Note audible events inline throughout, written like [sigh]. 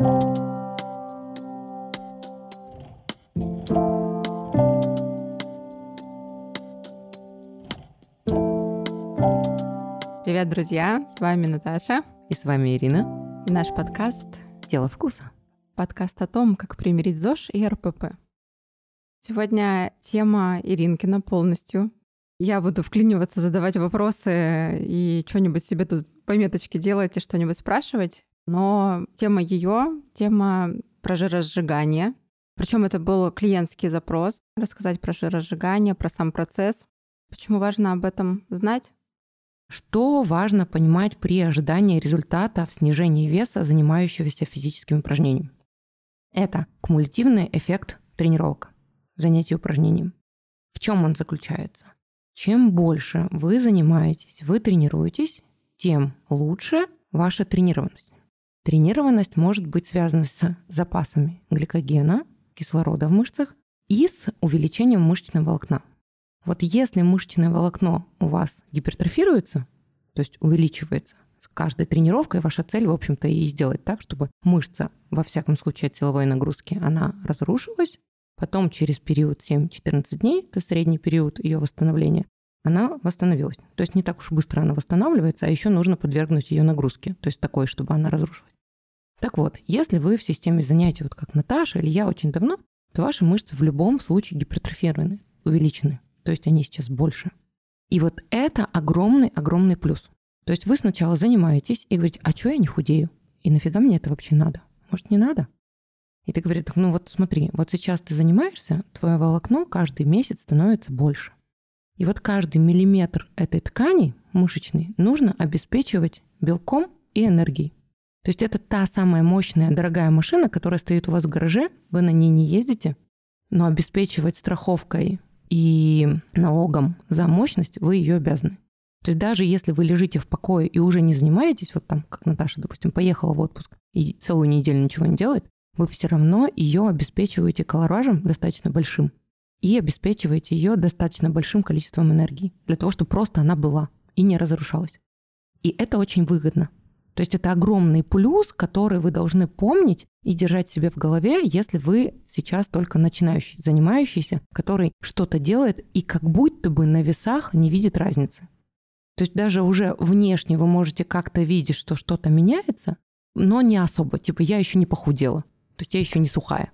Привет, друзья! С вами Наташа. И с вами Ирина. И наш подкаст «Дело вкуса». Подкаст о том, как примирить ЗОЖ и РПП. Сегодня тема Иринкина полностью. Я буду вклиниваться, задавать вопросы и что-нибудь себе тут пометочки делать и что-нибудь спрашивать. Но тема ее, тема про жиросжигание. Причем это был клиентский запрос, рассказать про жиросжигание, про сам процесс. Почему важно об этом знать? Что важно понимать при ожидании результата в снижении веса, занимающегося физическим упражнением? Это кумулятивный эффект тренировок, занятий упражнением. В чем он заключается? Чем больше вы занимаетесь, вы тренируетесь, тем лучше ваша тренированность. Тренированность может быть связана с запасами гликогена, кислорода в мышцах и с увеличением мышечного волокна. Вот если мышечное волокно у вас гипертрофируется, то есть увеличивается с каждой тренировкой, ваша цель, в общем-то, и сделать так, чтобы мышца, во всяком случае от силовой нагрузки, она разрушилась, потом через период 7-14 дней, это средний период ее восстановления, она восстановилась. То есть не так уж быстро она восстанавливается, а еще нужно подвергнуть ее нагрузке, то есть такой, чтобы она разрушилась. Так вот, если вы в системе занятий, вот как Наташа или я очень давно, то ваши мышцы в любом случае гипертрофированы, увеличены то есть они сейчас больше. И вот это огромный-огромный плюс. То есть вы сначала занимаетесь и говорите, а что я не худею? И нафига мне это вообще надо? Может, не надо? И ты говоришь, ну вот смотри, вот сейчас ты занимаешься, твое волокно каждый месяц становится больше. И вот каждый миллиметр этой ткани мышечной нужно обеспечивать белком и энергией. То есть это та самая мощная, дорогая машина, которая стоит у вас в гараже, вы на ней не ездите, но обеспечивать страховкой и налогом за мощность вы ее обязаны. То есть даже если вы лежите в покое и уже не занимаетесь, вот там, как Наташа, допустим, поехала в отпуск и целую неделю ничего не делает, вы все равно ее обеспечиваете колоражем достаточно большим и обеспечиваете ее достаточно большим количеством энергии для того, чтобы просто она была и не разрушалась. И это очень выгодно. То есть это огромный плюс, который вы должны помнить и держать себе в голове, если вы сейчас только начинающий, занимающийся, который что-то делает и как будто бы на весах не видит разницы. То есть даже уже внешне вы можете как-то видеть, что что-то меняется, но не особо. Типа я еще не похудела, то есть я еще не сухая.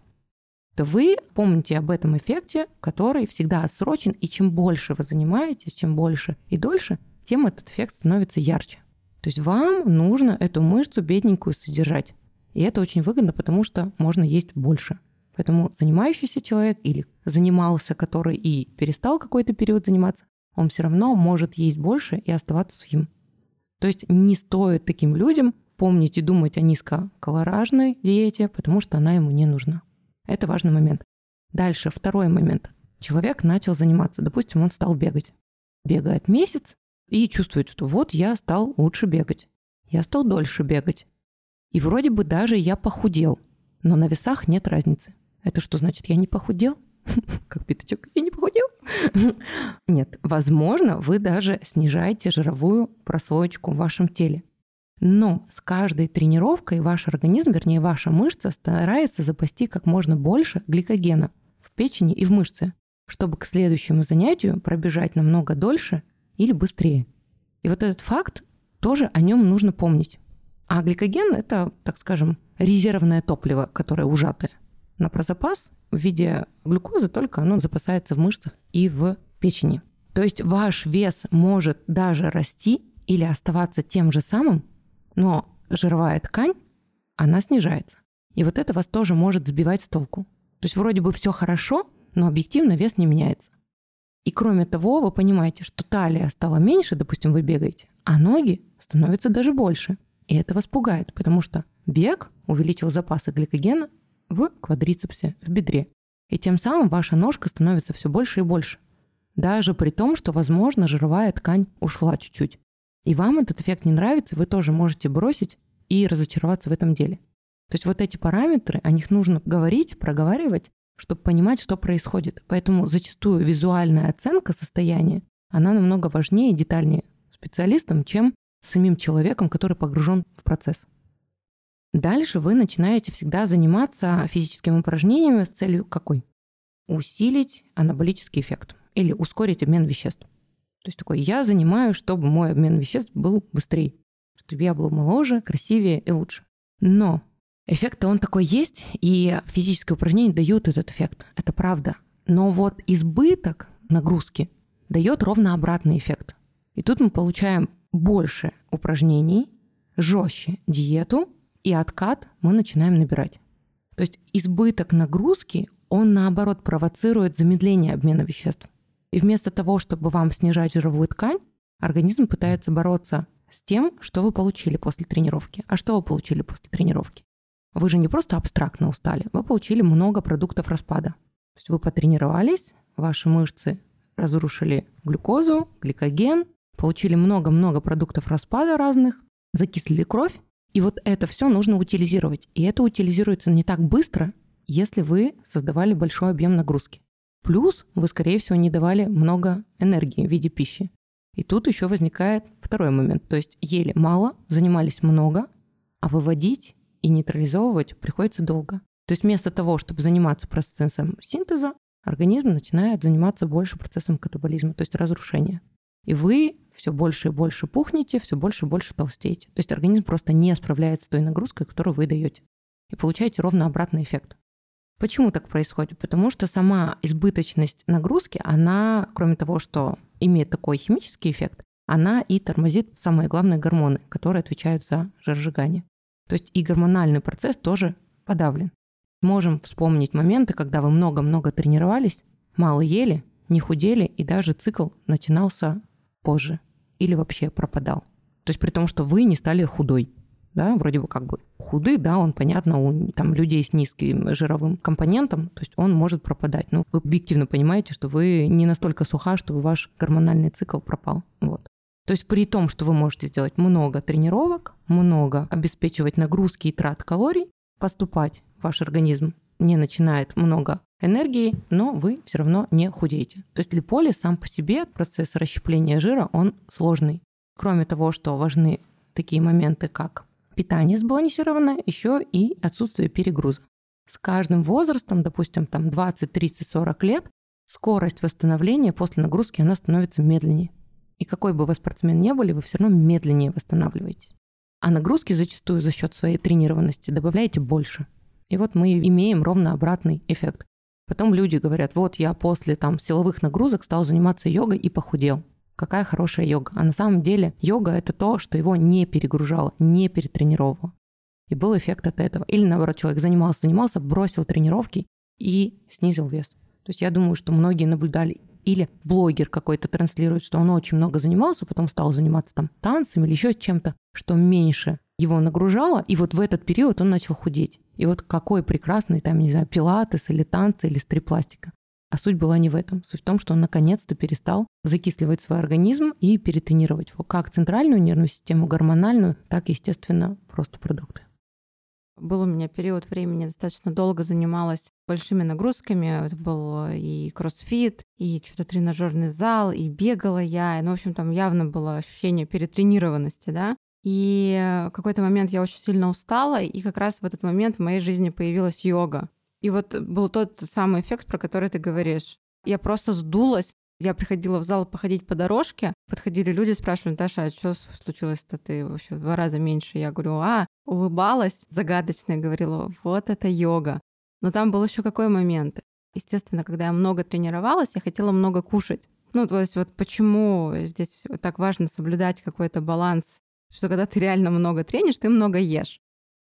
То вы помните об этом эффекте, который всегда отсрочен, и чем больше вы занимаетесь, чем больше и дольше, тем этот эффект становится ярче. То есть вам нужно эту мышцу бедненькую содержать. И это очень выгодно, потому что можно есть больше. Поэтому занимающийся человек или занимался, который и перестал какой-то период заниматься, он все равно может есть больше и оставаться сухим. То есть не стоит таким людям помнить и думать о низкокалоражной диете, потому что она ему не нужна. Это важный момент. Дальше, второй момент. Человек начал заниматься. Допустим, он стал бегать. Бегает месяц, и чувствует, что вот я стал лучше бегать, я стал дольше бегать. И вроде бы даже я похудел, но на весах нет разницы. Это что значит, я не похудел? [laughs] Как пятачок, я не похудел? [laughs] Нет, возможно, вы даже снижаете жировую прослоечку в вашем теле. Но с каждой тренировкой ваш организм, вернее ваша мышца, старается запасти как можно больше гликогена в печени и в мышце, чтобы к следующему занятию пробежать намного дольше или быстрее. И вот этот факт тоже о нем нужно помнить. А гликоген – это, так скажем, резервное топливо, которое ужатое. На прозапас в виде глюкозы только оно запасается в мышцах и в печени. То есть ваш вес может даже расти или оставаться тем же самым, но жировая ткань, она снижается. И вот это вас тоже может сбивать с толку. То есть вроде бы все хорошо, но объективно вес не меняется. И кроме того, вы понимаете, что талия стала меньше, допустим, вы бегаете, а ноги становятся даже больше. И это вас пугает, потому что бег увеличил запасы гликогена в квадрицепсе, в бедре. И тем самым ваша ножка становится все больше и больше. Даже при том, что, возможно, жировая ткань ушла чуть-чуть. И вам этот эффект не нравится, вы тоже можете бросить и разочароваться в этом деле. То есть вот эти параметры, о них нужно говорить, проговаривать, чтобы понимать, что происходит. Поэтому зачастую визуальная оценка состояния, она намного важнее и детальнее специалистам, чем самим человеком, который погружен в процесс. Дальше вы начинаете всегда заниматься физическими упражнениями с целью какой? Усилить анаболический эффект или ускорить обмен веществ. То есть такой, я занимаюсь, чтобы мой обмен веществ был быстрее, чтобы я был моложе, красивее и лучше. Но эффект-то он такой есть, и физические упражнения дают этот эффект. Это правда. Но вот избыток нагрузки дает ровно обратный эффект. И тут мы получаем больше упражнений, жестче диету, и откат мы начинаем набирать. То есть избыток нагрузки, он наоборот провоцирует замедление обмена веществ. И вместо того, чтобы вам снижать жировую ткань, организм пытается бороться с тем, что вы получили после тренировки. А что вы получили после тренировки? Вы же не просто абстрактно устали, вы получили много продуктов распада. То есть вы потренировались, ваши мышцы разрушили глюкозу, гликоген, получили много-много продуктов распада разных, закислили кровь, и вот это все нужно утилизировать. И это утилизируется не так быстро, если вы создавали большой объем нагрузки. Плюс вы, скорее всего, не давали много энергии в виде пищи. И тут еще возникает второй момент. То есть ели мало, занимались много, а выводить и нейтрализовывать приходится долго. То есть вместо того, чтобы заниматься процессом синтеза, организм начинает заниматься больше процессом катаболизма, то есть разрушения. И вы все больше и больше пухнете, все больше и больше толстеете. То есть организм просто не справляется с той нагрузкой, которую вы даете. И получаете ровно обратный эффект. Почему так происходит? Потому что сама избыточность нагрузки, она, кроме того, что имеет такой химический эффект, она и тормозит самые главные гормоны, которые отвечают за жиросжигание. То есть и гормональный процесс тоже подавлен. Можем вспомнить моменты, когда вы много-много тренировались, мало ели, не худели, и даже цикл начинался позже или вообще пропадал. То есть при том, что вы не стали худой да, вроде бы как бы худый, да, он, понятно, у там, людей с низким жировым компонентом, то есть он может пропадать. Но вы объективно понимаете, что вы не настолько суха, чтобы ваш гормональный цикл пропал. Вот. То есть при том, что вы можете сделать много тренировок, много обеспечивать нагрузки и трат калорий, поступать ваш организм не начинает много энергии, но вы все равно не худеете. То есть липолиз сам по себе, процесс расщепления жира, он сложный. Кроме того, что важны такие моменты, как питание сбалансированное, еще и отсутствие перегруза. С каждым возрастом, допустим, там 20, 30, 40 лет, скорость восстановления после нагрузки, она становится медленнее. И какой бы вы спортсмен не были, вы все равно медленнее восстанавливаетесь. А нагрузки зачастую за счет своей тренированности добавляете больше. И вот мы имеем ровно обратный эффект. Потом люди говорят, вот я после там силовых нагрузок стал заниматься йогой и похудел какая хорошая йога. А на самом деле йога — это то, что его не перегружало, не перетренировало. И был эффект от этого. Или наоборот, человек занимался, занимался, бросил тренировки и снизил вес. То есть я думаю, что многие наблюдали или блогер какой-то транслирует, что он очень много занимался, потом стал заниматься там танцами или еще чем-то, что меньше его нагружало, и вот в этот период он начал худеть. И вот какой прекрасный там, не знаю, пилатес или танцы или стрипластика. А суть была не в этом. Суть в том, что он наконец-то перестал закисливать свой организм и перетренировать его как центральную нервную систему, гормональную, так, естественно, просто продукты. Был у меня период времени, достаточно долго занималась большими нагрузками. Это был и кроссфит, и что-то тренажерный зал, и бегала я. Ну, в общем, там явно было ощущение перетренированности, да. И в какой-то момент я очень сильно устала, и как раз в этот момент в моей жизни появилась йога. И вот был тот самый эффект, про который ты говоришь. Я просто сдулась. Я приходила в зал походить по дорожке, подходили люди, спрашивали, Таша, а что случилось-то ты вообще в два раза меньше? Я говорю, а, улыбалась загадочно и говорила, вот это йога. Но там был еще какой момент? Естественно, когда я много тренировалась, я хотела много кушать. Ну, то есть вот почему здесь так важно соблюдать какой-то баланс, что когда ты реально много тренишь, ты много ешь.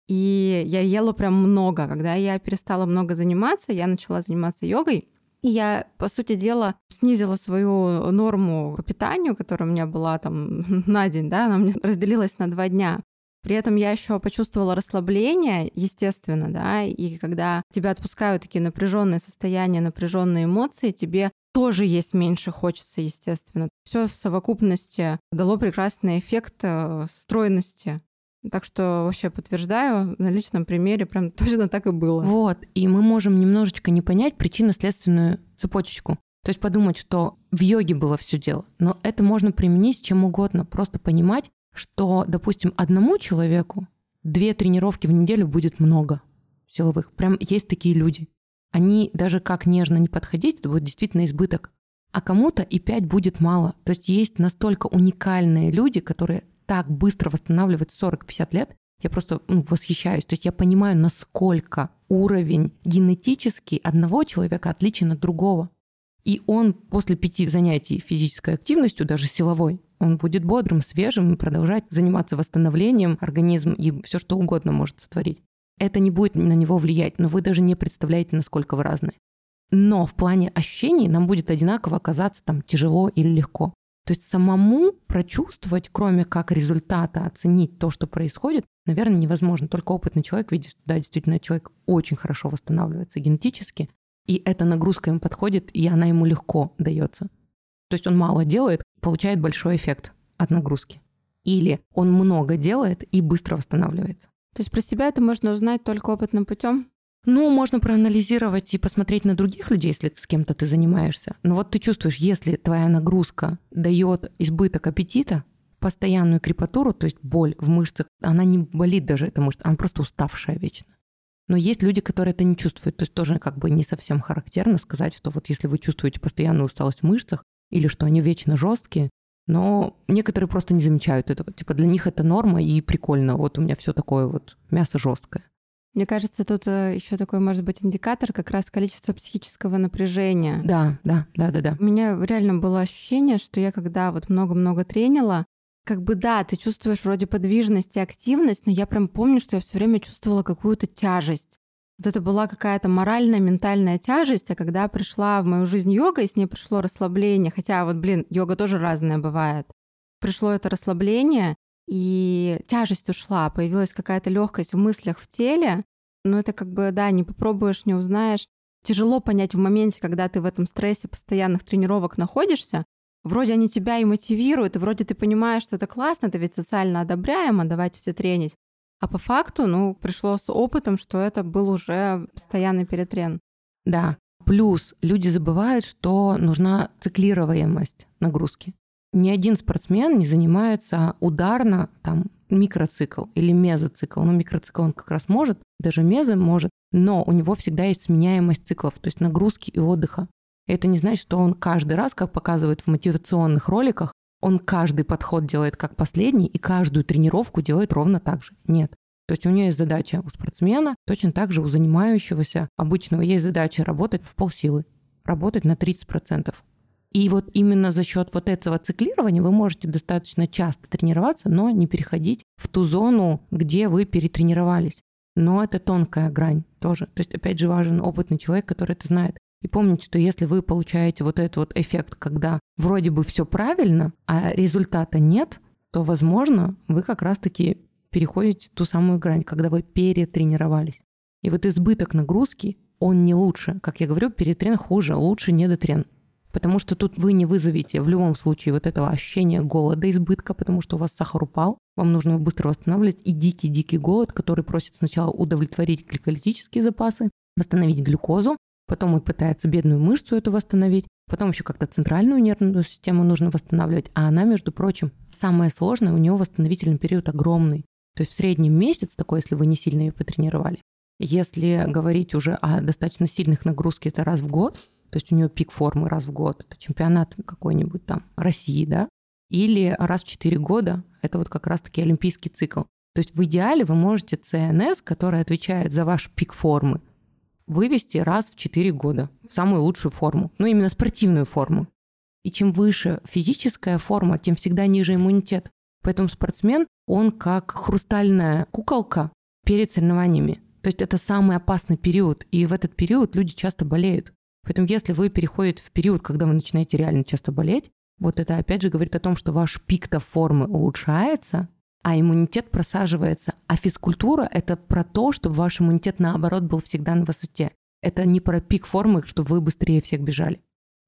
И я ела прям много. Когда я перестала много заниматься, я начала заниматься йогой. И я, по сути дела, снизила свою норму по питанию, которая у меня была там [laughs] на день, да, она меня разделилась на два дня. При этом я еще почувствовала расслабление, естественно, да, и когда тебя отпускают такие напряженные состояния, напряженные эмоции, тебе тоже есть меньше хочется, естественно. Все в совокупности дало прекрасный эффект э, стройности так что вообще подтверждаю, на личном примере прям [laughs] точно так и было. Вот, и мы можем немножечко не понять причинно-следственную цепочечку. То есть подумать, что в йоге было все дело. Но это можно применить чем угодно. Просто понимать, что, допустим, одному человеку Две тренировки в неделю будет много силовых. Прям есть такие люди. Они даже как нежно не подходить, это будет действительно избыток. А кому-то и пять будет мало. То есть есть настолько уникальные люди, которые так быстро восстанавливают 40-50 лет, я просто ну, восхищаюсь. То есть я понимаю, насколько уровень генетический одного человека отличен от другого. И он после пяти занятий физической активностью, даже силовой, он будет бодрым, свежим и продолжать заниматься восстановлением организма и все что угодно может сотворить. Это не будет на него влиять, но вы даже не представляете, насколько вы разные. Но в плане ощущений нам будет одинаково оказаться там тяжело или легко. То есть самому прочувствовать, кроме как результата, оценить то, что происходит, наверное, невозможно. Только опытный человек видит, что да, действительно, человек очень хорошо восстанавливается генетически, и эта нагрузка ему подходит, и она ему легко дается. То есть он мало делает, получает большой эффект от нагрузки. Или он много делает и быстро восстанавливается. То есть про себя это можно узнать только опытным путем? Ну, можно проанализировать и посмотреть на других людей, если с кем-то ты занимаешься. Но вот ты чувствуешь, если твоя нагрузка дает избыток аппетита, постоянную крепатуру, то есть боль в мышцах, она не болит даже эта мышца, она просто уставшая вечно. Но есть люди, которые это не чувствуют. То есть тоже как бы не совсем характерно сказать, что вот если вы чувствуете постоянную усталость в мышцах или что они вечно жесткие, но некоторые просто не замечают этого. Типа для них это норма и прикольно. Вот у меня все такое вот мясо жесткое. Мне кажется, тут э, еще такой может быть индикатор как раз количество психического напряжения. Да, да, да, да, да. У меня реально было ощущение, что я когда вот много-много тренила, как бы да, ты чувствуешь вроде подвижность и активность, но я прям помню, что я все время чувствовала какую-то тяжесть. Вот это была какая-то моральная, ментальная тяжесть, а когда пришла в мою жизнь йога, и с ней пришло расслабление, хотя вот, блин, йога тоже разная бывает, пришло это расслабление, и тяжесть ушла, появилась какая-то легкость в мыслях, в теле. Но это как бы, да, не попробуешь, не узнаешь. Тяжело понять в моменте, когда ты в этом стрессе постоянных тренировок находишься. Вроде они тебя и мотивируют, и вроде ты понимаешь, что это классно, это ведь социально одобряемо, давайте все тренить. А по факту, ну, пришло с опытом, что это был уже постоянный перетрен. Да. Плюс люди забывают, что нужна циклируемость нагрузки ни один спортсмен не занимается ударно там микроцикл или мезоцикл. Ну, микроцикл он как раз может, даже мезо может, но у него всегда есть сменяемость циклов, то есть нагрузки и отдыха. Это не значит, что он каждый раз, как показывают в мотивационных роликах, он каждый подход делает как последний и каждую тренировку делает ровно так же. Нет. То есть у него есть задача у спортсмена, точно так же у занимающегося обычного есть задача работать в полсилы, работать на 30%. И вот именно за счет вот этого циклирования вы можете достаточно часто тренироваться, но не переходить в ту зону, где вы перетренировались. Но это тонкая грань тоже. То есть, опять же, важен опытный человек, который это знает. И помните, что если вы получаете вот этот вот эффект, когда вроде бы все правильно, а результата нет, то, возможно, вы как раз-таки переходите ту самую грань, когда вы перетренировались. И вот избыток нагрузки, он не лучше. Как я говорю, перетрен хуже, лучше недотрен. Потому что тут вы не вызовете в любом случае вот этого ощущения голода, избытка, потому что у вас сахар упал, вам нужно его быстро восстанавливать, и дикий-дикий голод, который просит сначала удовлетворить гликолитические запасы, восстановить глюкозу, потом он пытается бедную мышцу эту восстановить, потом еще как-то центральную нервную систему нужно восстанавливать, а она, между прочим, самое сложное, у нее восстановительный период огромный. То есть в среднем месяц такой, если вы не сильно ее потренировали. Если говорить уже о достаточно сильных нагрузках, это раз в год, то есть у нее пик формы раз в год, это чемпионат какой-нибудь там России, да, или раз в 4 года, это вот как раз-таки олимпийский цикл. То есть в идеале вы можете ЦНС, который отвечает за ваш пик формы, вывести раз в 4 года в самую лучшую форму, ну именно спортивную форму. И чем выше физическая форма, тем всегда ниже иммунитет. Поэтому спортсмен, он как хрустальная куколка перед соревнованиями. То есть это самый опасный период, и в этот период люди часто болеют. Поэтому если вы переходите в период, когда вы начинаете реально часто болеть, вот это опять же говорит о том, что ваш пик-то формы улучшается, а иммунитет просаживается. А физкультура — это про то, чтобы ваш иммунитет, наоборот, был всегда на высоте. Это не про пик формы, чтобы вы быстрее всех бежали.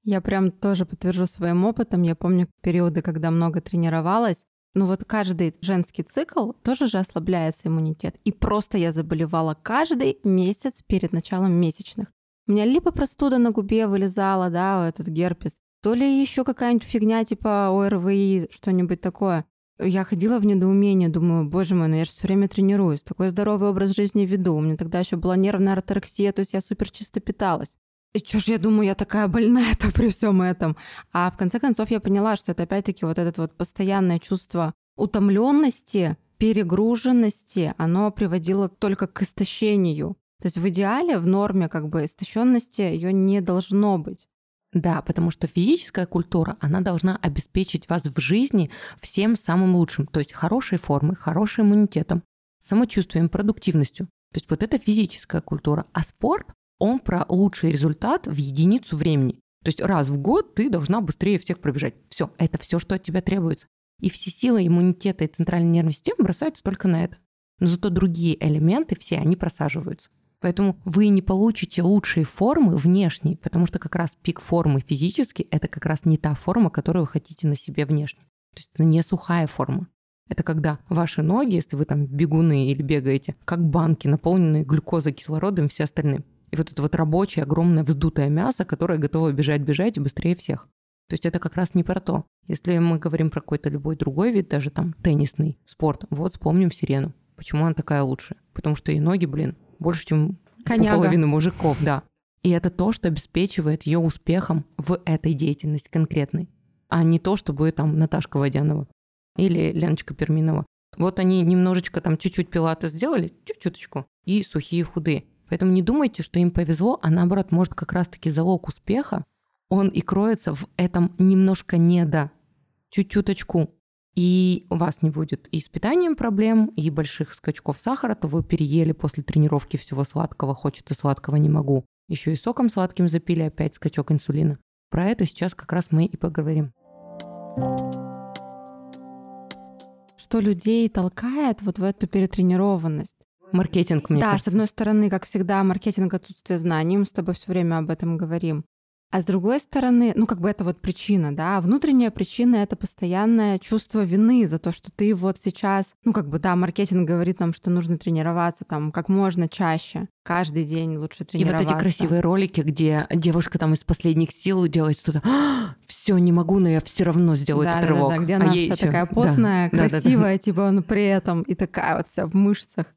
Я прям тоже подтвержу своим опытом. Я помню периоды, когда много тренировалась. Ну вот каждый женский цикл тоже же ослабляется иммунитет. И просто я заболевала каждый месяц перед началом месячных. У меня либо простуда на губе вылезала, да, этот герпес, то ли еще какая-нибудь фигня типа ОРВИ, что-нибудь такое. Я ходила в недоумение, думаю, боже мой, ну я же все время тренируюсь, такой здоровый образ жизни веду. У меня тогда еще была нервная артерексия, то есть я супер чисто питалась. И что ж я думаю, я такая больная-то [laughs] при всем этом. А в конце концов я поняла, что это опять-таки вот это вот постоянное чувство утомленности, перегруженности, оно приводило только к истощению. То есть в идеале, в норме как бы истощенности ее не должно быть. Да, потому что физическая культура, она должна обеспечить вас в жизни всем самым лучшим. То есть хорошей формой, хорошим иммунитетом, самочувствием, продуктивностью. То есть вот это физическая культура. А спорт, он про лучший результат в единицу времени. То есть раз в год ты должна быстрее всех пробежать. Все, это все, что от тебя требуется. И все силы иммунитета и центральной нервной системы бросаются только на это. Но зато другие элементы все, они просаживаются. Поэтому вы не получите лучшие формы внешней, потому что как раз пик формы физически — это как раз не та форма, которую вы хотите на себе внешне. То есть это не сухая форма. Это когда ваши ноги, если вы там бегуны или бегаете, как банки, наполненные глюкозой, кислородом и все остальные. И вот это вот рабочее, огромное вздутое мясо, которое готово бежать-бежать быстрее всех. То есть это как раз не про то. Если мы говорим про какой-то любой другой вид, даже там теннисный спорт, вот вспомним сирену. Почему она такая лучшая? Потому что и ноги, блин, больше, чем Коняга. половину мужиков, да. И это то, что обеспечивает ее успехом в этой деятельности конкретной, а не то, чтобы там Наташка Водянова или Леночка Перминова. Вот они немножечко там чуть-чуть пилаты сделали, чуть-чуточку, и сухие худые. Поэтому не думайте, что им повезло, а наоборот, может как раз-таки залог успеха, он и кроется в этом немножко недо, чуть-чуточку и у вас не будет и с питанием проблем, и больших скачков сахара, то вы переели после тренировки всего сладкого, хочется сладкого, не могу. Еще и соком сладким запили, опять скачок инсулина. Про это сейчас как раз мы и поговорим. Что людей толкает вот в эту перетренированность? Маркетинг, мне да, кажется. с одной стороны, как всегда, маркетинг отсутствие знаний, мы с тобой все время об этом говорим. А с другой стороны, ну как бы это вот причина, да, а внутренняя причина — это постоянное чувство вины за то, что ты вот сейчас, ну как бы, да, маркетинг говорит нам, что нужно тренироваться там как можно чаще, каждый день лучше И тренироваться. вот эти красивые ролики, где девушка там из последних сил делает что-то, все, не могу, но я все равно сделаю да, этот да, рывок. да, где А она ей вся ещё- такая да, потная, да, да, да. красивая, типа, но при этом и такая вот вся в мышцах.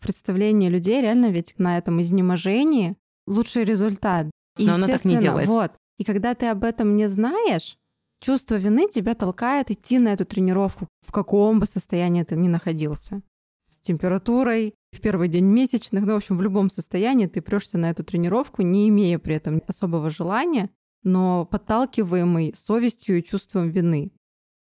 Представление людей реально ведь на этом изнеможении лучший результат. И, Но оно так не делается. Вот. И когда ты об этом не знаешь, чувство вины тебя толкает идти на эту тренировку, в каком бы состоянии ты ни находился. С температурой, в первый день месячных, ну, в общем, в любом состоянии ты прешься на эту тренировку, не имея при этом особого желания, но подталкиваемый совестью и чувством вины.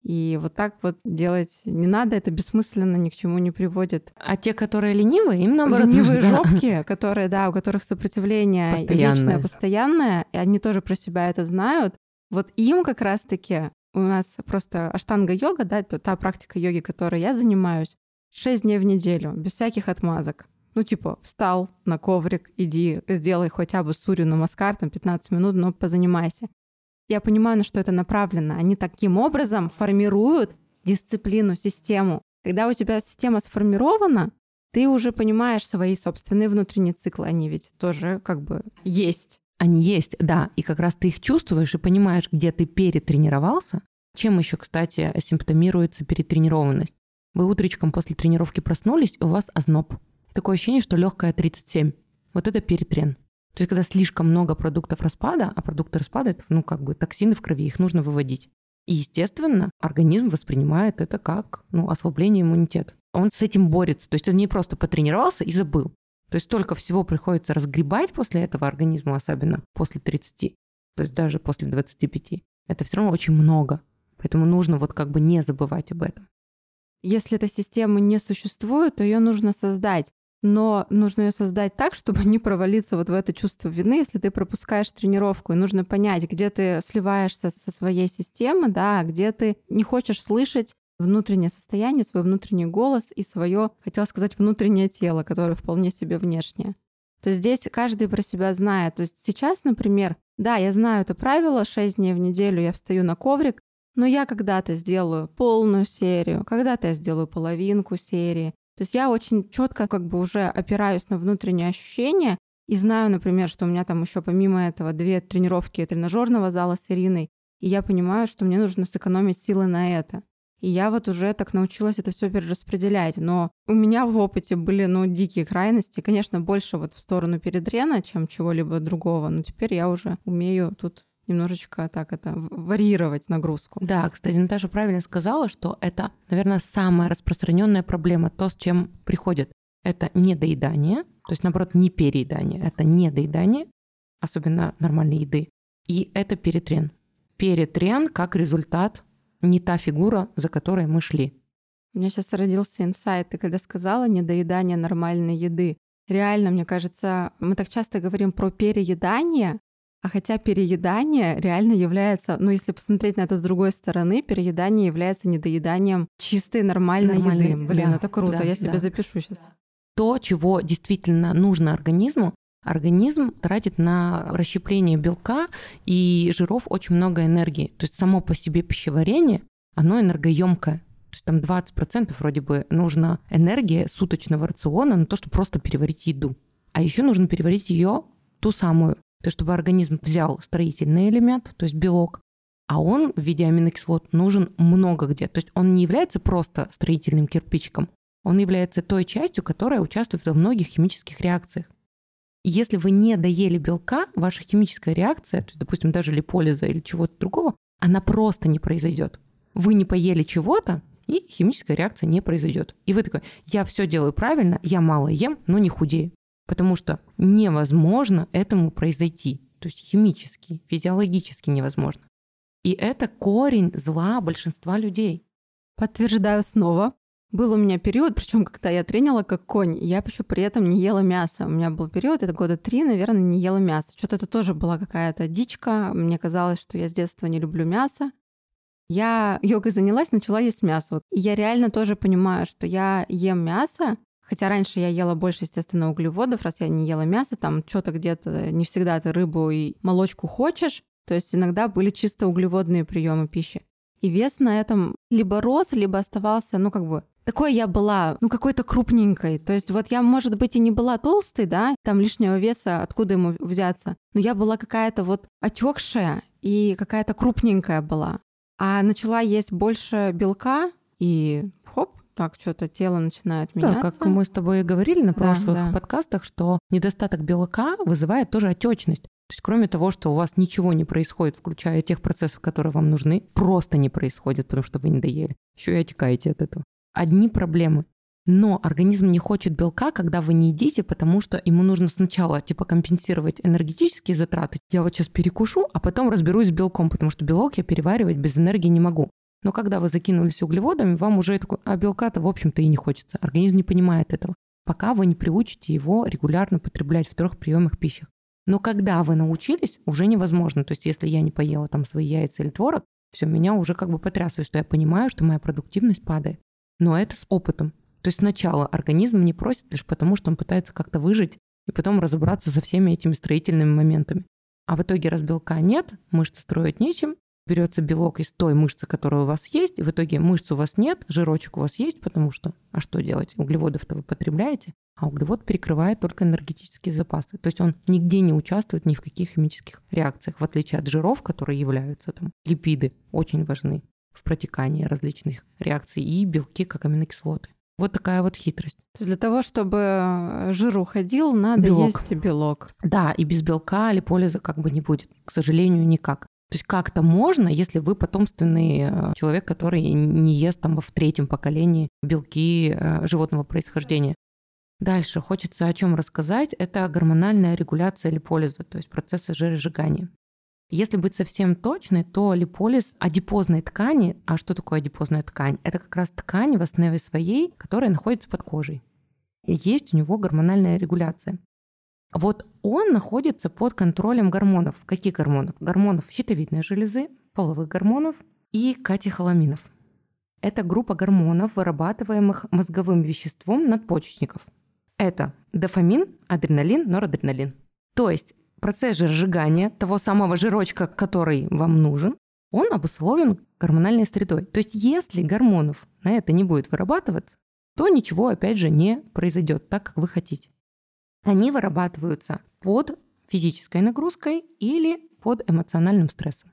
И вот так вот делать не надо, это бессмысленно, ни к чему не приводит. А те, которые ленивые, им наоборот Ленивые нужно- жопки, [laughs] которые, да, у которых сопротивление Постоянное. вечное, постоянное, и они тоже про себя это знают, вот им как раз-таки у нас просто аштанга-йога, да, это та практика йоги, которой я занимаюсь, 6 дней в неделю, без всяких отмазок. Ну, типа, встал на коврик, иди, сделай хотя бы сурью намаскар, там 15 минут, но позанимайся. Я понимаю, на что это направлено. Они таким образом формируют дисциплину, систему. Когда у тебя система сформирована, ты уже понимаешь свои собственные внутренние циклы. Они ведь тоже как бы есть. Они есть, да, и как раз ты их чувствуешь и понимаешь, где ты перетренировался. Чем еще, кстати, симптомируется перетренированность? Вы утречком после тренировки проснулись, и у вас озноб. Такое ощущение, что легкая 37. Вот это перетрен. То есть, когда слишком много продуктов распада, а продукты распада это, ну, как бы токсины в крови, их нужно выводить. И, естественно, организм воспринимает это как ну, ослабление иммунитета. Он с этим борется. То есть он не просто потренировался и забыл. То есть столько всего приходится разгребать после этого организму, особенно после 30, то есть даже после 25. Это все равно очень много. Поэтому нужно вот как бы не забывать об этом. Если эта система не существует, то ее нужно создать. Но нужно ее создать так, чтобы [laughs] не провалиться вот в это чувство вины, если ты пропускаешь тренировку. И нужно понять, где ты сливаешься со своей системой, да, где ты не хочешь слышать внутреннее состояние, свой внутренний голос и свое, хотела сказать, внутреннее тело, которое вполне себе внешнее. То есть здесь каждый про себя знает. То есть сейчас, например, да, я знаю это правило, 6 дней в неделю я встаю на коврик, но я когда-то сделаю полную серию, когда-то я сделаю половинку серии. То есть я очень четко как бы уже опираюсь на внутренние ощущения и знаю, например, что у меня там еще помимо этого две тренировки тренажерного зала с Ириной, и я понимаю, что мне нужно сэкономить силы на это. И я вот уже так научилась это все перераспределять. Но у меня в опыте были, ну, дикие крайности. Конечно, больше вот в сторону передрена, чем чего-либо другого. Но теперь я уже умею тут немножечко так это варьировать нагрузку. Да, кстати, Наташа правильно сказала, что это, наверное, самая распространенная проблема, то, с чем приходят. Это недоедание, то есть, наоборот, не переедание, это недоедание, особенно нормальной еды, и это перетрен. Перетрен как результат не та фигура, за которой мы шли. У меня сейчас родился инсайт, ты когда сказала недоедание нормальной еды. Реально, мне кажется, мы так часто говорим про переедание, а хотя переедание реально является, ну если посмотреть на это с другой стороны, переедание является недоеданием чистой нормальной, нормальной еды. Блин, да, это круто, да, я себе да. запишу сейчас. То, чего действительно нужно организму, организм тратит на расщепление белка и жиров очень много энергии. То есть само по себе пищеварение, оно энергоемкое. То есть там 20% вроде бы нужно энергия суточного рациона на то, чтобы просто переварить еду. А еще нужно переварить ее ту самую. То есть чтобы организм взял строительный элемент, то есть белок, а он в виде аминокислот нужен много где. То есть он не является просто строительным кирпичиком, он является той частью, которая участвует во многих химических реакциях. Если вы не доели белка, ваша химическая реакция, то есть, допустим, даже липолиза или чего-то другого, она просто не произойдет. Вы не поели чего-то, и химическая реакция не произойдет. И вы такой, я все делаю правильно, я мало ем, но не худею. Потому что невозможно этому произойти. То есть химически, физиологически невозможно. И это корень зла большинства людей. Подтверждаю снова. Был у меня период, причем когда я тренила как конь, я еще при этом не ела мясо. У меня был период, это года три, наверное, не ела мясо. Что-то это тоже была какая-то дичка. Мне казалось, что я с детства не люблю мясо. Я йогой занялась, начала есть мясо. И я реально тоже понимаю, что я ем мясо, Хотя раньше я ела больше, естественно, углеводов, раз я не ела мясо, там что-то где-то, не всегда ты рыбу и молочку хочешь. То есть иногда были чисто углеводные приемы пищи. И вес на этом либо рос, либо оставался, ну, как бы, такой я была, ну, какой-то крупненькой. То есть вот я, может быть, и не была толстой, да, там лишнего веса, откуда ему взяться, но я была какая-то вот отекшая и какая-то крупненькая была. А начала есть больше белка, и так что-то тело начинает меняться. Да, как мы с тобой и говорили на прошлых да, да. подкастах, что недостаток белка вызывает тоже отечность. То есть кроме того, что у вас ничего не происходит, включая тех процессов, которые вам нужны, просто не происходит, потому что вы не доели. Еще и отекаете от этого одни проблемы. Но организм не хочет белка, когда вы не едите, потому что ему нужно сначала типа компенсировать энергетические затраты. Я вот сейчас перекушу, а потом разберусь с белком, потому что белок я переваривать без энергии не могу. Но когда вы закинулись углеводами, вам уже такой, а белка-то, в общем-то, и не хочется. Организм не понимает этого, пока вы не приучите его регулярно потреблять в трех приемах пищи. Но когда вы научились, уже невозможно. То есть если я не поела там свои яйца или творог, все, меня уже как бы потрясывает, что я понимаю, что моя продуктивность падает. Но это с опытом. То есть сначала организм не просит лишь потому, что он пытается как-то выжить и потом разобраться со всеми этими строительными моментами. А в итоге, раз белка нет, мышцы строить нечем, берется белок из той мышцы, которая у вас есть, и в итоге мышц у вас нет, жирочек у вас есть, потому что, а что делать? Углеводов-то вы потребляете, а углевод перекрывает только энергетические запасы. То есть он нигде не участвует ни в каких химических реакциях, в отличие от жиров, которые являются там липиды, очень важны в протекании различных реакций и белки как аминокислоты. Вот такая вот хитрость. То есть для того, чтобы жир уходил, надо белок. есть белок. Да, и без белка липолиза как бы не будет. К сожалению, никак. То есть как-то можно, если вы потомственный э, человек, который не ест там в третьем поколении белки э, животного происхождения. Дальше хочется о чем рассказать. Это гормональная регуляция липолиза, то есть процесса жиросжигания. Если быть совсем точной, то липолиз адипозной ткани, а что такое адипозная ткань? Это как раз ткань в основе своей, которая находится под кожей. И есть у него гормональная регуляция. Вот он находится под контролем гормонов. Каких гормонов? Гормонов щитовидной железы, половых гормонов и катехоламинов. Это группа гормонов, вырабатываемых мозговым веществом надпочечников. Это дофамин, адреналин, норадреналин. То есть процесс жиросжигания того самого жирочка, который вам нужен, он обусловлен гормональной средой. То есть если гормонов на это не будет вырабатываться, то ничего, опять же, не произойдет так, как вы хотите. Они вырабатываются под физической нагрузкой или под эмоциональным стрессом.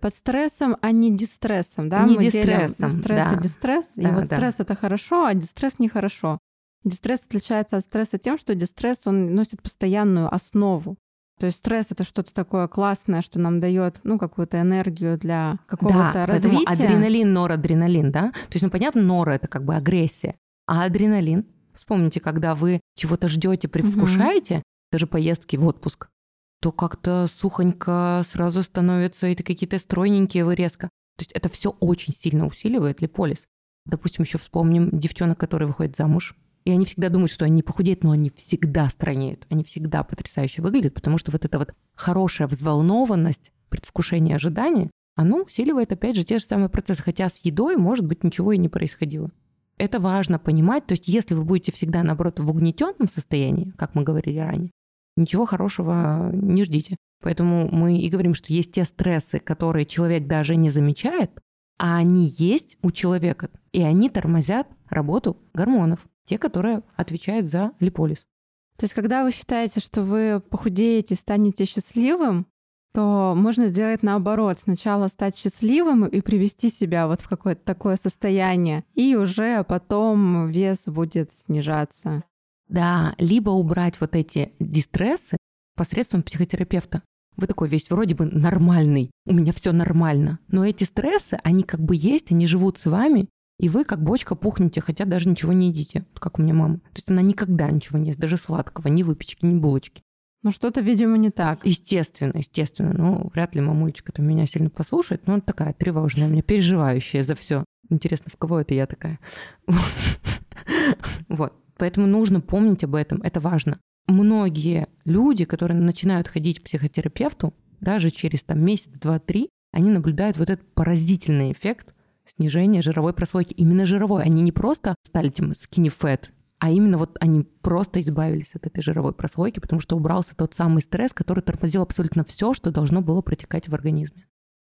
под стрессом, а не дистрессом, да? Не Мы дистрессом, делим стресс да. и дистресс. и Да, вот да. стресс это хорошо, а дистресс нехорошо. Дистресс отличается от стресса тем, что дистресс он носит постоянную основу. То есть стресс это что-то такое классное, что нам дает ну какую-то энергию для какого-то да, поэтому развития. адреналин, норадреналин, да? То есть, ну, понятно, нора — это как бы агрессия. А адреналин, вспомните, когда вы чего-то ждете, предвкушаете, даже поездки в отпуск, то как-то сухонько сразу становится, и какие-то стройненькие вы резко. То есть это все очень сильно усиливает липолиз. Допустим, еще вспомним девчонок, которые выходят замуж. И они всегда думают, что они не похудеют, но они всегда стройнеют. Они всегда потрясающе выглядят, потому что вот эта вот хорошая взволнованность, предвкушение ожидания, оно усиливает, опять же, те же самые процессы. Хотя с едой, может быть, ничего и не происходило. Это важно понимать. То есть если вы будете всегда, наоборот, в угнетенном состоянии, как мы говорили ранее, ничего хорошего не ждите. Поэтому мы и говорим, что есть те стрессы, которые человек даже не замечает, а они есть у человека, и они тормозят работу гормонов, те, которые отвечают за липолиз. То есть, когда вы считаете, что вы похудеете, станете счастливым, то можно сделать наоборот. Сначала стать счастливым и привести себя вот в какое-то такое состояние, и уже потом вес будет снижаться. Да, либо убрать вот эти дистрессы посредством психотерапевта. Вы такой весь вроде бы нормальный, у меня все нормально. Но эти стрессы, они как бы есть, они живут с вами, и вы как бочка пухнете, хотя даже ничего не едите, как у меня мама. То есть она никогда ничего не ест, даже сладкого, ни выпечки, ни булочки. Но что-то, видимо, не так. Естественно, естественно. Ну, вряд ли мамулечка там меня сильно послушает, но она такая тревожная, мне переживающая за все. Интересно, в кого это я такая? [laughs] Вот. Поэтому нужно помнить об этом, это важно. Многие люди, которые начинают ходить к психотерапевту, даже через там месяц, два, три, они наблюдают вот этот поразительный эффект снижения жировой прослойки. Именно жировой. Они не просто стали тем skinny fat, а именно вот они просто избавились от этой жировой прослойки, потому что убрался тот самый стресс, который тормозил абсолютно все, что должно было протекать в организме.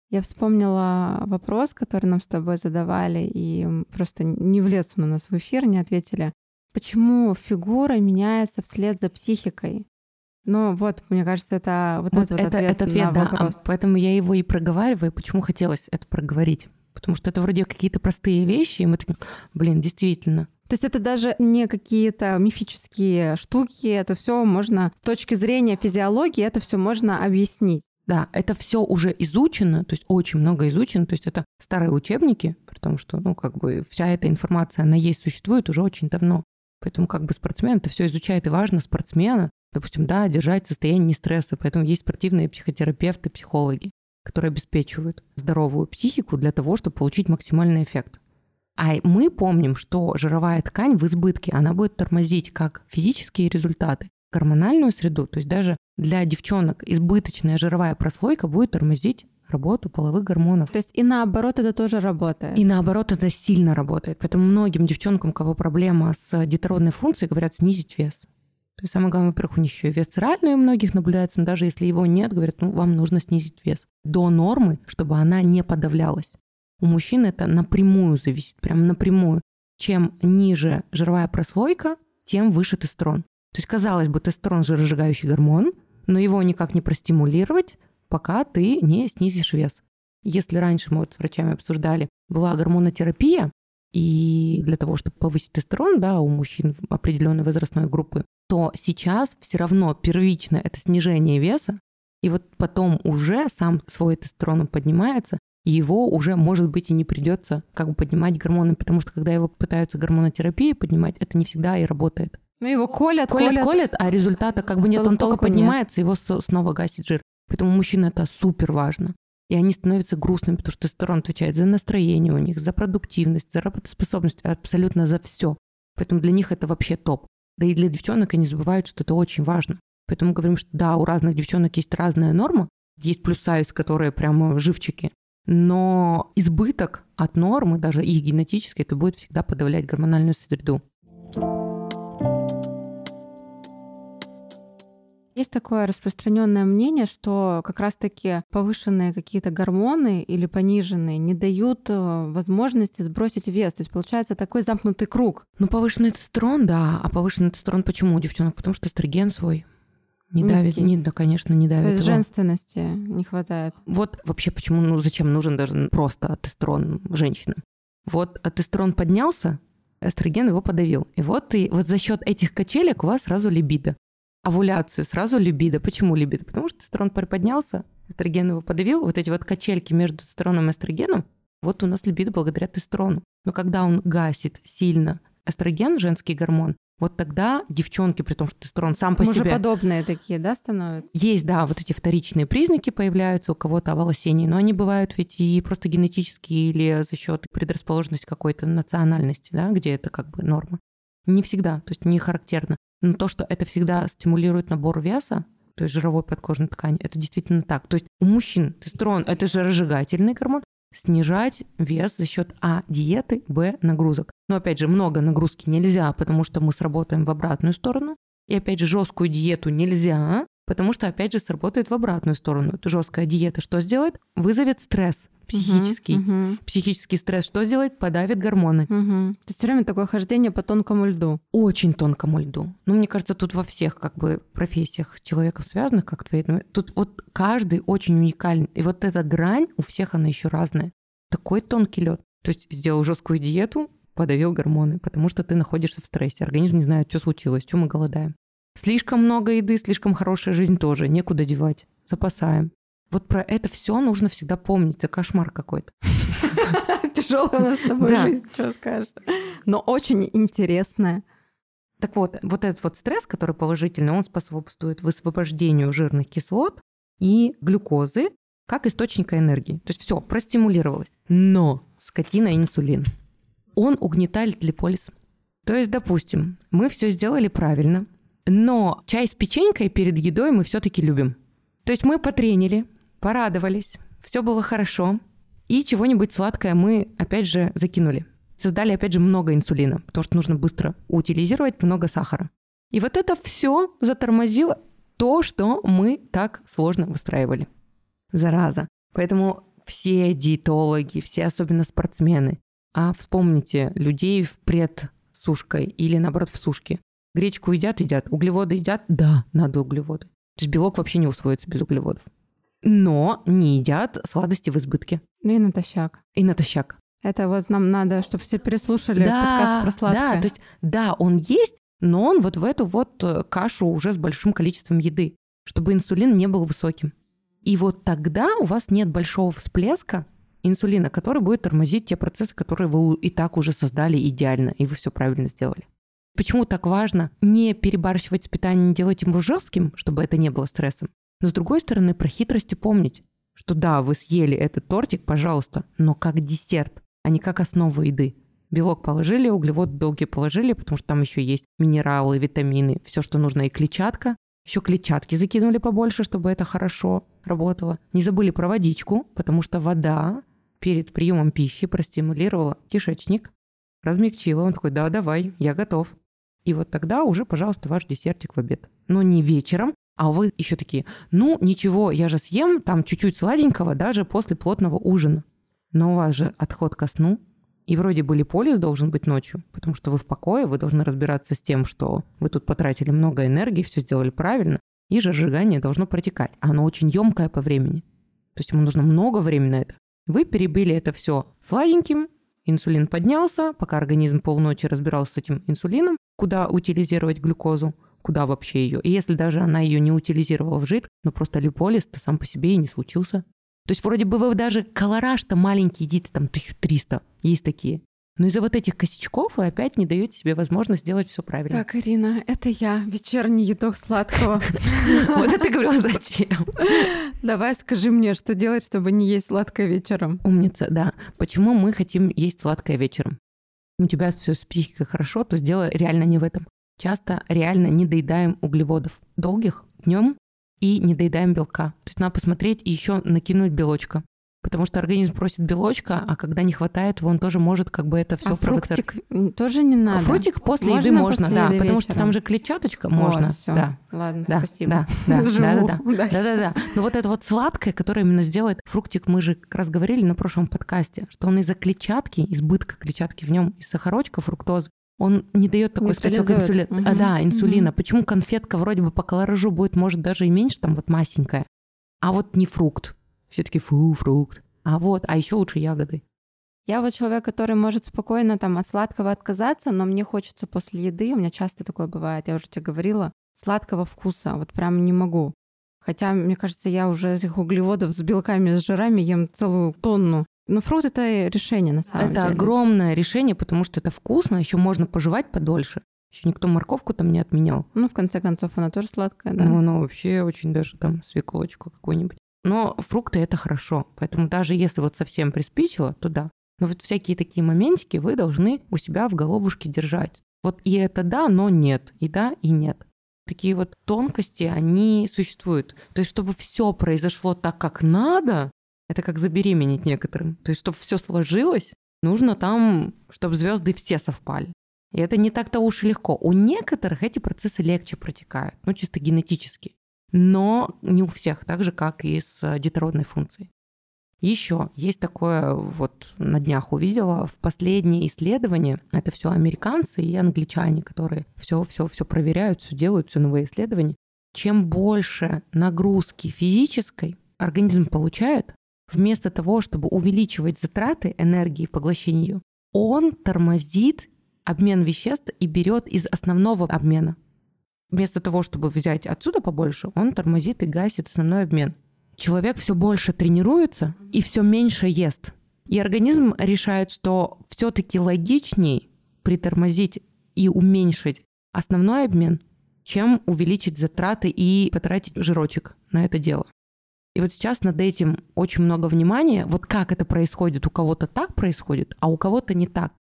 Я вспомнила вопрос, который нам с тобой задавали, и просто не влез он у нас в эфир, не ответили. Почему фигура меняется вслед за психикой? Ну вот, мне кажется, это вот, Вот этот, это, ответ этот ответ, на да. А вопрос. поэтому я его и проговариваю. Почему хотелось это проговорить? Потому что это вроде какие-то простые вещи, и мы такие, блин, действительно. То есть это даже не какие-то мифические штуки, это все можно с точки зрения физиологии, это все можно объяснить. Да, это все уже изучено, то есть очень много изучено, то есть это старые учебники, потому что, ну, как бы вся эта информация, она есть, существует уже очень давно. Поэтому как бы спортсмен это все изучает, и важно спортсмена, допустим, да, держать состояние стресса, поэтому есть спортивные психотерапевты, психологи, которые обеспечивают здоровую психику для того, чтобы получить максимальный эффект. А мы помним, что жировая ткань в избытке, она будет тормозить как физические результаты, гормональную среду, то есть даже для девчонок избыточная жировая прослойка будет тормозить работу половых гормонов. То есть и наоборот это тоже работает. И наоборот, это сильно работает. Поэтому многим девчонкам, у кого проблема с детородной функцией, говорят снизить вес. То есть самое главное, во-первых, у них еще и вес реальный у многих наблюдается, но даже если его нет, говорят, ну, вам нужно снизить вес до нормы, чтобы она не подавлялась. У мужчин это напрямую зависит, прям напрямую. Чем ниже жировая прослойка, тем выше тестостерон. То есть, казалось бы, тестостерон – жиросжигающий гормон, но его никак не простимулировать, пока ты не снизишь вес. Если раньше мы вот с врачами обсуждали, была гормонотерапия, и для того, чтобы повысить тестостерон, да, у мужчин определенной возрастной группы, то сейчас все равно первично это снижение веса, и вот потом уже сам свой тестостерон поднимается, и его уже, может быть, и не придется как бы поднимать гормоны, потому что когда его пытаются гормонотерапией поднимать, это не всегда и работает. Ну его колят, Колят, колят. колят, а результата как бы нет, он только толку нет. поднимается, его снова гасит жир. Поэтому мужчин это супер важно. И они становятся грустными, потому что тестостерон отвечает за настроение у них, за продуктивность, за работоспособность, абсолютно за все. Поэтому для них это вообще топ. Да и для девчонок они забывают, что это очень важно. Поэтому говорим, что да, у разных девчонок есть разная норма, есть плюс-сайз, которые прямо живчики, но избыток от нормы, даже их генетически, это будет всегда подавлять гормональную среду. Есть такое распространенное мнение, что как раз-таки повышенные какие-то гормоны или пониженные не дают э, возможности сбросить вес. То есть получается такой замкнутый круг. Ну, повышенный тестостерон, да. А повышенный тестостерон почему у девчонок? Потому что эстроген свой. Не давит, Низкий. не, да, конечно, не давит. То есть его. женственности не хватает. Вот вообще почему, ну зачем нужен даже просто тестостерон женщинам? Вот тестостерон поднялся, эстроген его подавил. И вот, и вот за счет этих качелек у вас сразу либидо. Овуляцию сразу либидо. Почему либидо? Потому что тестостерон приподнялся, эстроген его подавил. Вот эти вот качельки между тестостероном и эстрогеном, вот у нас либидо благодаря тестостерону. Но когда он гасит сильно эстроген, женский гормон, вот тогда девчонки, при том, что тестостерон сам по себе... Мужеподобные такие, да, становятся? Есть, да, вот эти вторичные признаки появляются у кого-то оволосение, но они бывают ведь и просто генетические или за счет предрасположенности какой-то национальности, да, где это как бы норма. Не всегда, то есть не характерно. Но то, что это всегда стимулирует набор веса, то есть жировой подкожной ткани, это действительно так. То есть у мужчин тестостерон – это же разжигательный гормон, снижать вес за счет А диеты, Б нагрузок. Но опять же, много нагрузки нельзя, потому что мы сработаем в обратную сторону. И опять же, жесткую диету нельзя, потому что опять же сработает в обратную сторону. Жесткая диета что сделает? Вызовет стресс психический. Мгм, Психический стресс что сделает? Подавит гормоны. мгм. То есть все время такое хождение по тонкому льду. Очень тонкому льду. Ну, мне кажется, тут во всех как бы профессиях с человеком связанных, как твои, ну, тут вот каждый очень уникальный. И вот эта грань у всех она еще разная. Такой тонкий лед. То есть сделал жесткую диету, подавил гормоны, потому что ты находишься в стрессе. Организм не знает, что случилось, что мы голодаем. Слишком много еды, слишком хорошая жизнь тоже. Некуда девать. Запасаем. Вот про это все нужно всегда помнить. Это кошмар какой-то. [laughs] Тяжелая у нас с тобой жизнь, что скажешь. Но очень интересная. Так вот, вот этот вот стресс, который положительный, он способствует высвобождению жирных кислот и глюкозы как источника энергии. То есть все, простимулировалось. Но скотина инсулин. Он угнетает липолиз. То есть, допустим, мы все сделали правильно, но чай с печенькой перед едой мы все-таки любим. То есть мы потренили, порадовались, все было хорошо, и чего-нибудь сладкое мы, опять же, закинули. Создали, опять же, много инсулина, потому что нужно быстро утилизировать много сахара. И вот это все затормозило то, что мы так сложно выстраивали. Зараза. Поэтому все диетологи, все особенно спортсмены, а вспомните людей в предсушкой или наоборот в сушке. Гречку едят, едят, углеводы едят, да, надо углеводы. То есть белок вообще не усвоится без углеводов. Но не едят сладости в избытке. Ну и натощак. И натощак. Это вот нам надо, чтобы все переслушали подкаст про сладкое. Да, то есть, да, он есть, но он вот в эту вот э, кашу уже с большим количеством еды, чтобы инсулин не был высоким. И вот тогда у вас нет большого всплеска инсулина, который будет тормозить те процессы, которые вы и так уже создали идеально, и вы все правильно сделали. Почему так важно не перебарщивать с питанием, не делать его жестким, чтобы это не было стрессом? Но с другой стороны, про хитрости помнить, что да, вы съели этот тортик, пожалуйста, но как десерт, а не как основу еды. Белок положили, углевод долгие положили, потому что там еще есть минералы, витамины, все, что нужно, и клетчатка. Еще клетчатки закинули побольше, чтобы это хорошо работало. Не забыли про водичку, потому что вода перед приемом пищи простимулировала кишечник, размягчила. Он такой, да, давай, я готов. И вот тогда уже, пожалуйста, ваш десертик в обед. Но не вечером, а вы еще такие, ну ничего, я же съем там чуть-чуть сладенького даже после плотного ужина. Но у вас же отход ко сну, и вроде бы липолиз должен быть ночью, потому что вы в покое, вы должны разбираться с тем, что вы тут потратили много энергии, все сделали правильно, и же сжигание должно протекать. А оно очень емкое по времени. То есть ему нужно много времени на это. Вы перебили это все сладеньким, инсулин поднялся, пока организм полночи разбирался с этим инсулином, куда утилизировать глюкозу, куда вообще ее. И если даже она ее не утилизировала в жир, но просто липолиз-то сам по себе и не случился. То есть вроде бы вы даже колораж-то маленький едите, там 1300, есть такие. Но из-за вот этих косячков вы опять не даете себе возможность сделать все правильно. Так, Ирина, это я, вечерний едок сладкого. [laughs] Вот это говорила, зачем? Давай скажи мне, что делать, чтобы не есть сладкое вечером. Умница, да. Почему мы хотим есть сладкое вечером? У тебя все с психикой хорошо, то дело реально не в этом. Часто реально не доедаем углеводов долгих днем и не доедаем белка. То есть надо посмотреть и еще накинуть белочка. Потому что организм просит белочка, а когда не хватает, он тоже может как бы это все а фруктик тоже не надо? Фруктик после Можно еды можно, после да. еды потому что вечером? там же клетчаточка Вот, можно. всё. Да. Ладно, Да, спасибо. да, да, [laughs] Живу да, да. Да, да, да. Но вот это вот сладкое, которое именно сделает фруктик, мы же как раз говорили на прошлом подкасте, что он из-за клетчатки, избытка клетчатки в нем, из сахарочка, фруктозы, он не дает такой скачок инсулина. Угу. А, да, инсулина. Угу. Почему конфетка вроде бы по колоражу будет, может, даже и меньше, там вот масенькая, а вот не фрукт. Все таки фу, фрукт. А вот, а еще лучше ягоды. Я вот человек, который может спокойно там от сладкого отказаться, но мне хочется после еды, у меня часто такое бывает, я уже тебе говорила, сладкого вкуса, вот прям не могу. Хотя, мне кажется, я уже этих углеводов с белками, с жирами ем целую тонну. Но фрукт это решение на самом это деле. Это огромное решение, потому что это вкусно, еще можно пожевать подольше. Еще никто морковку там не отменял. Ну, в конце концов, она тоже сладкая, да. Ну, она вообще очень даже там свеколочку какую-нибудь. Но фрукты это хорошо. Поэтому даже если вот совсем приспичило, то да. Но вот всякие такие моментики вы должны у себя в головушке держать. Вот и это да, но нет. И да, и нет. Такие вот тонкости, они существуют. То есть, чтобы все произошло так, как надо, это как забеременеть некоторым. То есть, чтобы все сложилось, нужно там, чтобы звезды все совпали. И это не так-то уж и легко. У некоторых эти процессы легче протекают, ну, чисто генетически. Но не у всех, так же, как и с детородной функцией. Еще есть такое, вот на днях увидела, в последние исследования, это все американцы и англичане, которые все, все, все проверяют, все делают, все новые исследования. Чем больше нагрузки физической организм получает, вместо того, чтобы увеличивать затраты энергии поглощения ее, он тормозит обмен веществ и берет из основного обмена. Вместо того, чтобы взять отсюда побольше, он тормозит и гасит основной обмен человек все больше тренируется и все меньше ест. И организм решает, что все-таки логичней притормозить и уменьшить основной обмен, чем увеличить затраты и потратить жирочек на это дело. И вот сейчас над этим очень много внимания. Вот как это происходит, у кого-то так происходит, а у кого-то не так.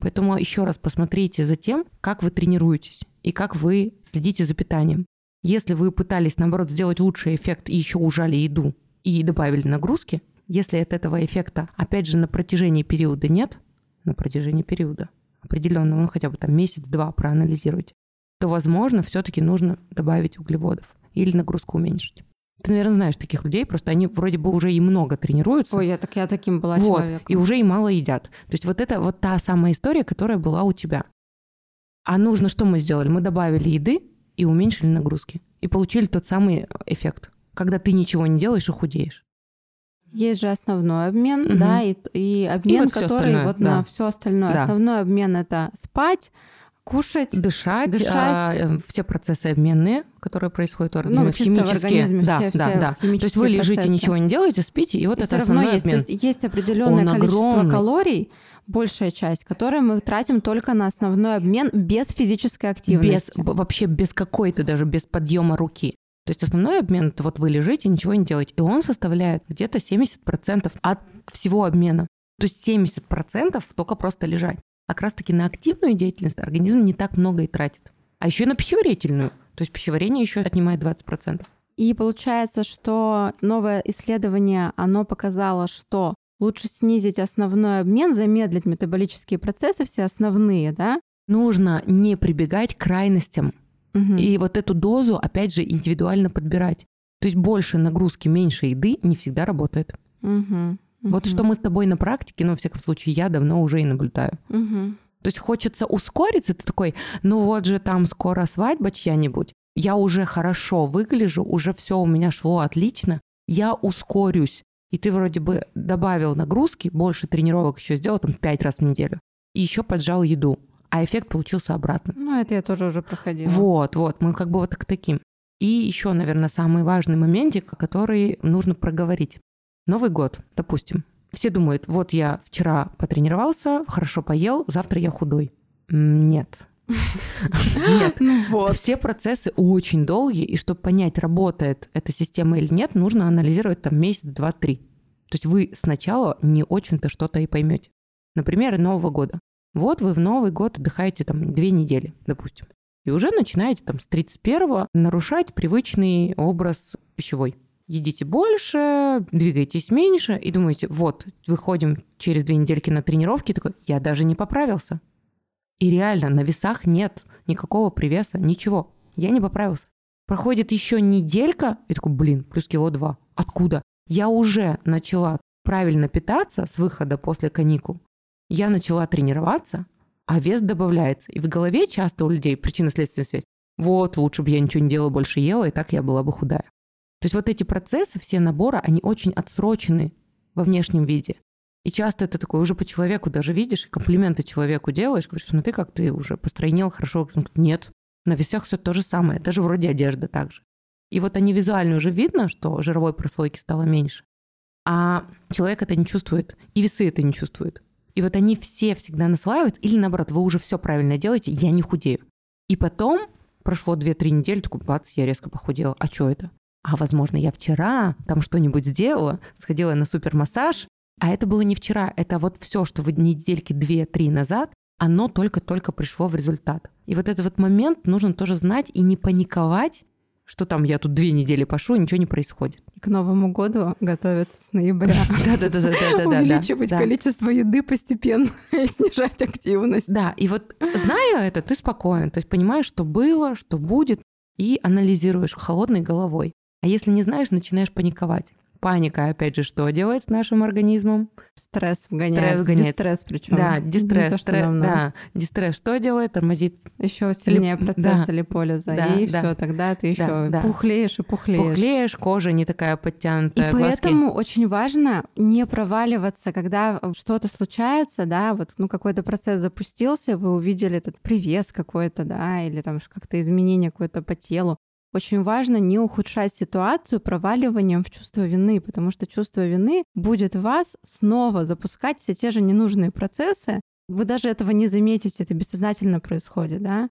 Поэтому еще раз посмотрите за тем, как вы тренируетесь и как вы следите за питанием. Если вы пытались, наоборот, сделать лучший эффект и еще ужали еду и добавили нагрузки, если от этого эффекта, опять же, на протяжении периода нет, на протяжении периода определенного, ну хотя бы там месяц-два проанализируйте, то, возможно, все-таки нужно добавить углеводов или нагрузку уменьшить. Ты, наверное, знаешь таких людей, просто они вроде бы уже и много тренируются. Ой, я так я таким была вот, человеком. И уже и мало едят. То есть вот это вот та самая история, которая была у тебя. А нужно, что мы сделали? Мы добавили еды, и уменьшили нагрузки. И получили тот самый эффект, когда ты ничего не делаешь и худеешь. Есть же основной обмен, угу. да, и, и обмен, и вот который вот да. на все остальное. Да. Основной обмен это спать, кушать, дышать, дышать. А, э, все процессы обменные, которые происходят в организме, ну, химические. В организме да, все, да, все да. То есть вы лежите, процессы. ничего не делаете, спите, и вот и это основной есть. обмен. То есть есть определенное Он количество огромный. калорий, большая часть, которую мы тратим только на основной обмен без физической активности. Без, вообще без какой-то даже, без подъема руки. То есть основной обмен это вот вы лежите, ничего не делаете. И он составляет где-то 70% от всего обмена. То есть 70% только просто лежать. А как раз таки на активную деятельность организм не так много и тратит. А еще и на пищеварительную. То есть пищеварение еще отнимает 20%. И получается, что новое исследование, оно показало, что лучше снизить основной обмен, замедлить метаболические процессы, все основные, да? Нужно не прибегать к крайностям. Угу. И вот эту дозу, опять же, индивидуально подбирать. То есть больше нагрузки, меньше еды не всегда работает. Угу. Вот что мы с тобой на практике, ну, во всяком случае, я давно уже и наблюдаю. Угу. То есть хочется ускориться, ты такой, ну вот же там скоро свадьба чья-нибудь, я уже хорошо выгляжу, уже все у меня шло отлично, я ускорюсь и ты вроде бы добавил нагрузки, больше тренировок еще сделал, там, пять раз в неделю, и еще поджал еду, а эффект получился обратно. Ну, это я тоже уже проходила. Вот, вот, мы как бы вот к таким. И еще, наверное, самый важный моментик, который нужно проговорить. Новый год, допустим. Все думают, вот я вчера потренировался, хорошо поел, завтра я худой. Нет, [laughs] нет. Ну. Все процессы очень долгие, и чтобы понять, работает эта система или нет, нужно анализировать там месяц, два, три. То есть вы сначала не очень-то что-то и поймете. Например, Нового года. Вот вы в Новый год отдыхаете там две недели, допустим. И уже начинаете там с 31-го нарушать привычный образ пищевой. Едите больше, двигайтесь меньше, и думаете, вот, выходим через две недельки на тренировки, такой, я даже не поправился. И реально, на весах нет никакого привеса, ничего. Я не поправился. Проходит еще неделька, и такой, блин, плюс кило два. Откуда? Я уже начала правильно питаться с выхода после каникул. Я начала тренироваться, а вес добавляется. И в голове часто у людей причинно-следственная связь. Вот, лучше бы я ничего не делала, больше ела, и так я была бы худая. То есть вот эти процессы, все наборы, они очень отсрочены во внешнем виде. И часто это такое уже по человеку даже видишь, комплименты человеку делаешь, говоришь, смотри, как ты уже постройнел, хорошо. Нет, на весах все то же самое, даже вроде одежда также. И вот они визуально уже видно, что жировой прослойки стало меньше. А человек это не чувствует, и весы это не чувствуют. И вот они все всегда наслаиваются, или наоборот, вы уже все правильно делаете, я не худею. И потом прошло 2-3 недели, такой, бац, я резко похудела. А что это? А возможно, я вчера там что-нибудь сделала, сходила на супермассаж, а это было не вчера, это вот все, что вы недельки 2-3 назад, оно только-только пришло в результат. И вот этот вот момент нужно тоже знать и не паниковать, что там я тут две недели пошу, ничего не происходит. И к Новому году готовиться с ноября. [laughs] Да-да-да. Увеличивать количество еды постепенно [laughs] и снижать активность. Да, и вот зная это, ты спокоен, то есть понимаешь, что было, что будет, и анализируешь холодной головой. А если не знаешь, начинаешь паниковать. Паника, опять же, что делает с нашим организмом? Стресс вгоняет. Стресс вгоняет. Дистресс причем. Да, дистресс. То, стресс да, дистресс что делает? Тормозит. Еще сильнее Лип... процесс да. липолиза. Да, и да. все, тогда ты еще да, пухлеешь и пухлеешь. Пухлеешь, кожа не такая подтянутая. И глазки. поэтому очень важно не проваливаться, когда что-то случается, да, вот ну какой-то процесс запустился, вы увидели этот привес какой-то, да, или там как-то изменение какое-то по телу очень важно не ухудшать ситуацию проваливанием в чувство вины, потому что чувство вины будет вас снова запускать все те же ненужные процессы. Вы даже этого не заметите, это бессознательно происходит, да?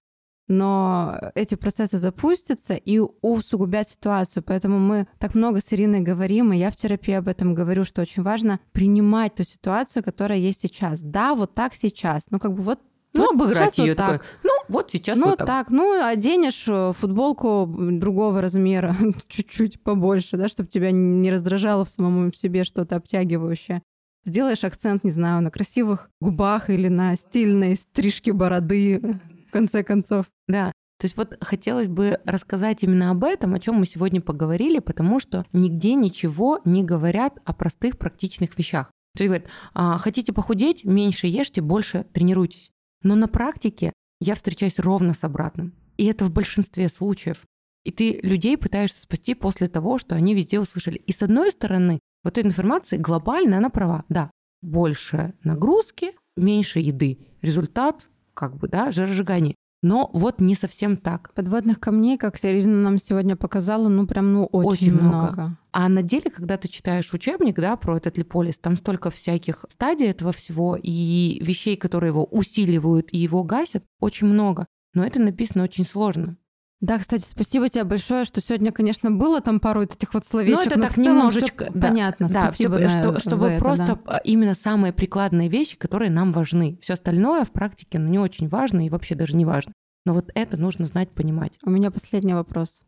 но эти процессы запустятся и усугубят ситуацию. Поэтому мы так много с Ириной говорим, и я в терапии об этом говорю, что очень важно принимать ту ситуацию, которая есть сейчас. Да, вот так сейчас. Ну, как бы вот ну, вот обыграть ее вот такой. Так. Ну, вот сейчас ну, вот так. так. Ну, оденешь э, футболку другого размера, [laughs] чуть-чуть побольше, да, чтобы тебя не раздражало в самом себе что-то обтягивающее. Сделаешь акцент, не знаю, на красивых губах или на стильной стрижке бороды, в конце концов. Да, то есть вот хотелось бы рассказать именно об этом, о чем мы сегодня поговорили, потому что нигде ничего не говорят о простых практичных вещах. То есть говорят, а, хотите похудеть, меньше ешьте, больше тренируйтесь. Но на практике я встречаюсь ровно с обратным. И это в большинстве случаев. И ты людей пытаешься спасти после того, что они везде услышали. И с одной стороны, вот эта информация глобально, она права. Да, больше нагрузки, меньше еды. Результат, как бы, да, жиросжигание. Но вот не совсем так. Подводных камней, как Ирина нам сегодня показала, ну прям ну очень, очень много. много. А на деле, когда ты читаешь учебник, да, про этот липолис, там столько всяких стадий этого всего и вещей, которые его усиливают и его гасят, очень много. Но это написано очень сложно. Да, кстати, спасибо тебе большое, что сегодня, конечно, было там пару этих вот словечек. Ну, это так немножечко да, понятно. Да, спасибо все, на, что, чтобы это, просто да. именно самые прикладные вещи, которые нам важны. Все остальное в практике ну, не очень важно и вообще даже не важно. Но вот это нужно знать, понимать. У меня последний вопрос.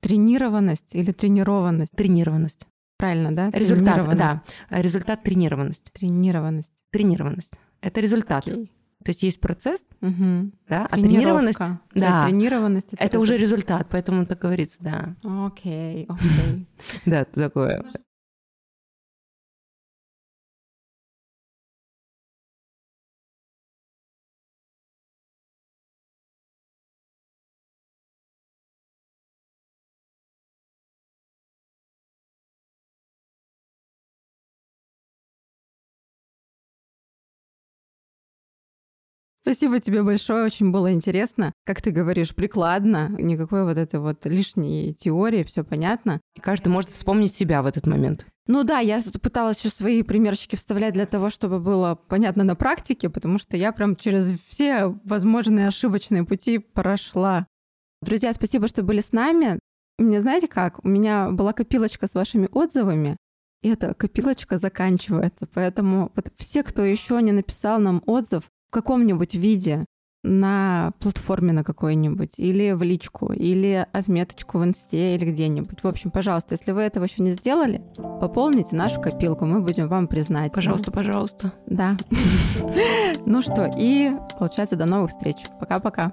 Тренированность или тренированность? Тренированность. Правильно, да? Результат, да. Результат тренированность. Тренированность. Тренированность. Это результат. Okay. То есть есть процесс, угу. да, а тренированность, да, тренированность это, это уже результат, поэтому так говорится, да. Окей, okay, окей. Okay. [laughs] да, такое. Спасибо тебе большое, очень было интересно. Как ты говоришь, прикладно, никакой вот этой вот лишней теории, все понятно. И каждый может вспомнить себя в этот момент. Ну да, я пыталась еще свои примерчики вставлять для того, чтобы было понятно на практике, потому что я прям через все возможные ошибочные пути прошла. Друзья, спасибо, что были с нами. Мне знаете как? У меня была копилочка с вашими отзывами, и эта копилочка заканчивается. Поэтому вот все, кто еще не написал нам отзыв, в каком-нибудь виде на платформе на какой-нибудь, или в личку, или отметочку в инсте, или где-нибудь. В общем, пожалуйста, если вы этого еще не сделали, пополните нашу копилку, мы будем вам признать. Пожалуйста, пожалуйста. Да. [laughs] Ну что, и получается, до новых встреч. Пока-пока.